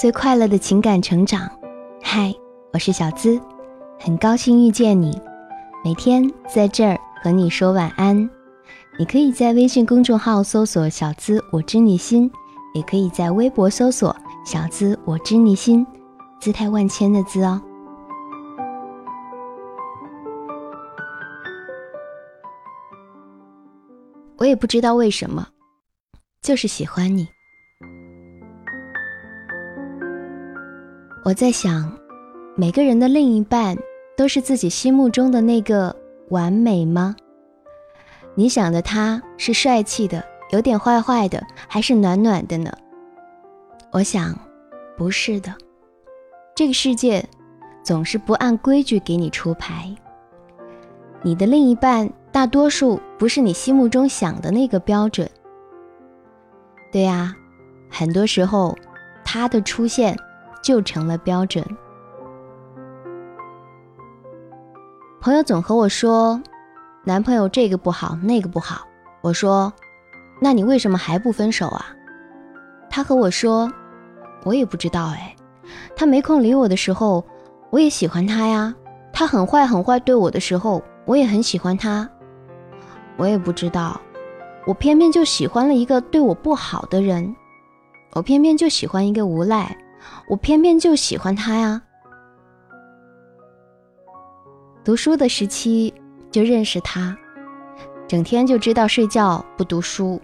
最快乐的情感成长。嗨，我是小资，很高兴遇见你。每天在这儿和你说晚安。你可以在微信公众号搜索“小资我知你心”，也可以在微博搜索“小资我知你心”，姿态万千的“资”哦。我也不知道为什么，就是喜欢你。我在想，每个人的另一半都是自己心目中的那个完美吗？你想的他是帅气的，有点坏坏的，还是暖暖的呢？我想，不是的。这个世界总是不按规矩给你出牌。你的另一半大多数不是你心目中想的那个标准。对呀，很多时候他的出现。就成了标准。朋友总和我说，男朋友这个不好，那个不好。我说，那你为什么还不分手啊？他和我说，我也不知道哎。他没空理我的时候，我也喜欢他呀。他很坏很坏对我的时候，我也很喜欢他。我也不知道，我偏偏就喜欢了一个对我不好的人，我偏偏就喜欢一个无赖。我偏偏就喜欢他呀！读书的时期就认识他，整天就知道睡觉不读书，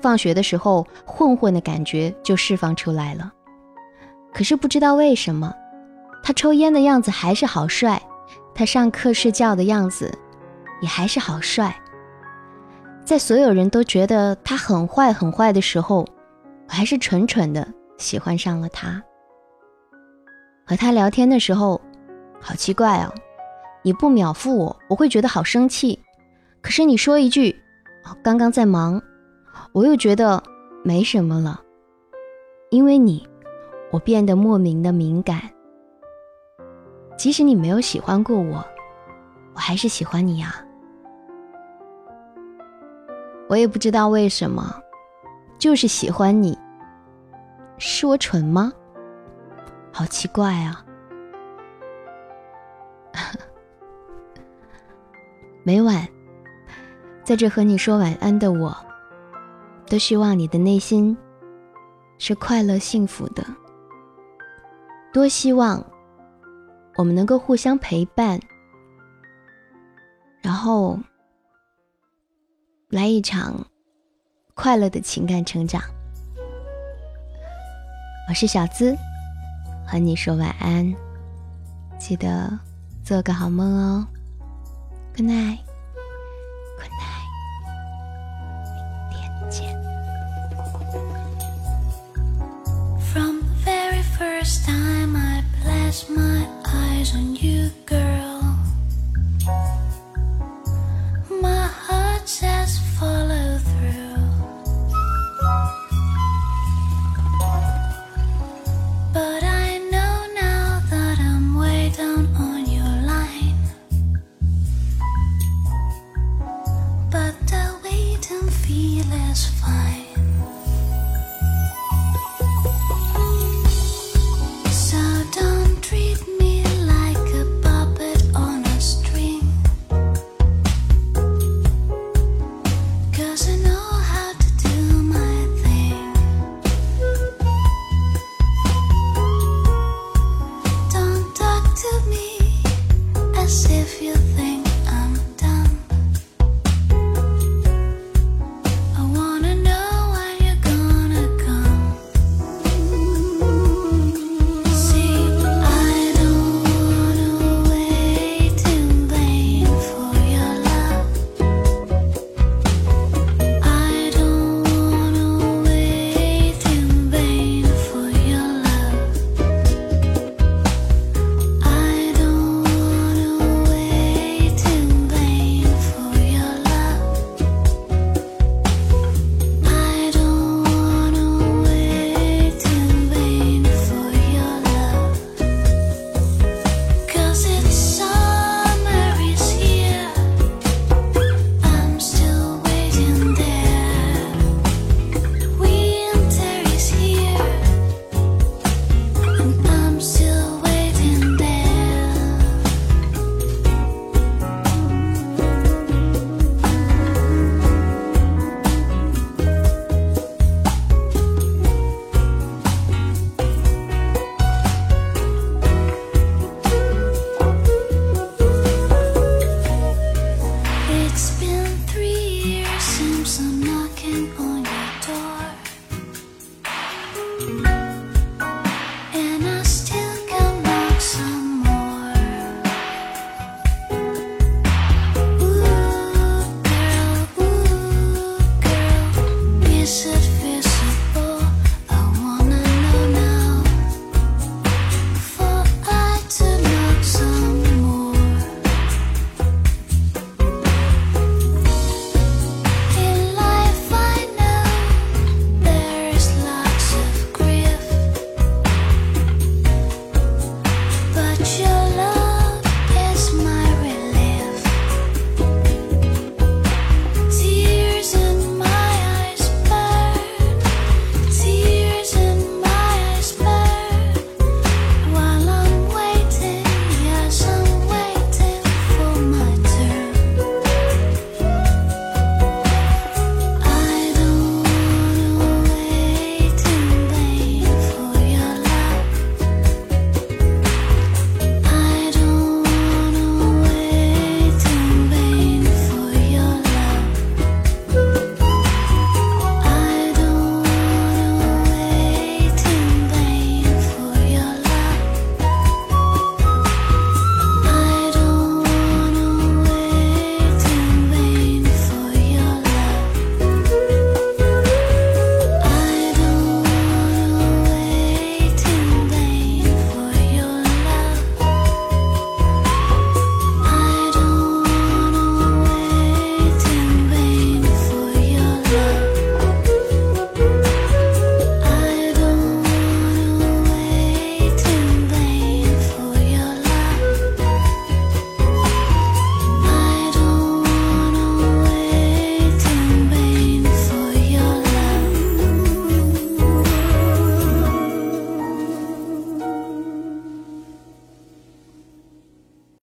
放学的时候混混的感觉就释放出来了。可是不知道为什么，他抽烟的样子还是好帅，他上课睡觉的样子也还是好帅。在所有人都觉得他很坏很坏的时候，我还是蠢蠢的喜欢上了他。和他聊天的时候，好奇怪哦！你不秒复我，我会觉得好生气；可是你说一句“刚刚在忙”，我又觉得没什么了。因为你，我变得莫名的敏感。即使你没有喜欢过我，我还是喜欢你啊！我也不知道为什么，就是喜欢你。是我蠢吗？好奇怪啊！每晚在这和你说晚安的我，都希望你的内心是快乐幸福的。多希望我们能够互相陪伴，然后来一场快乐的情感成长。我是小资。和你说晚安。记得做个好梦哦。Good night if you think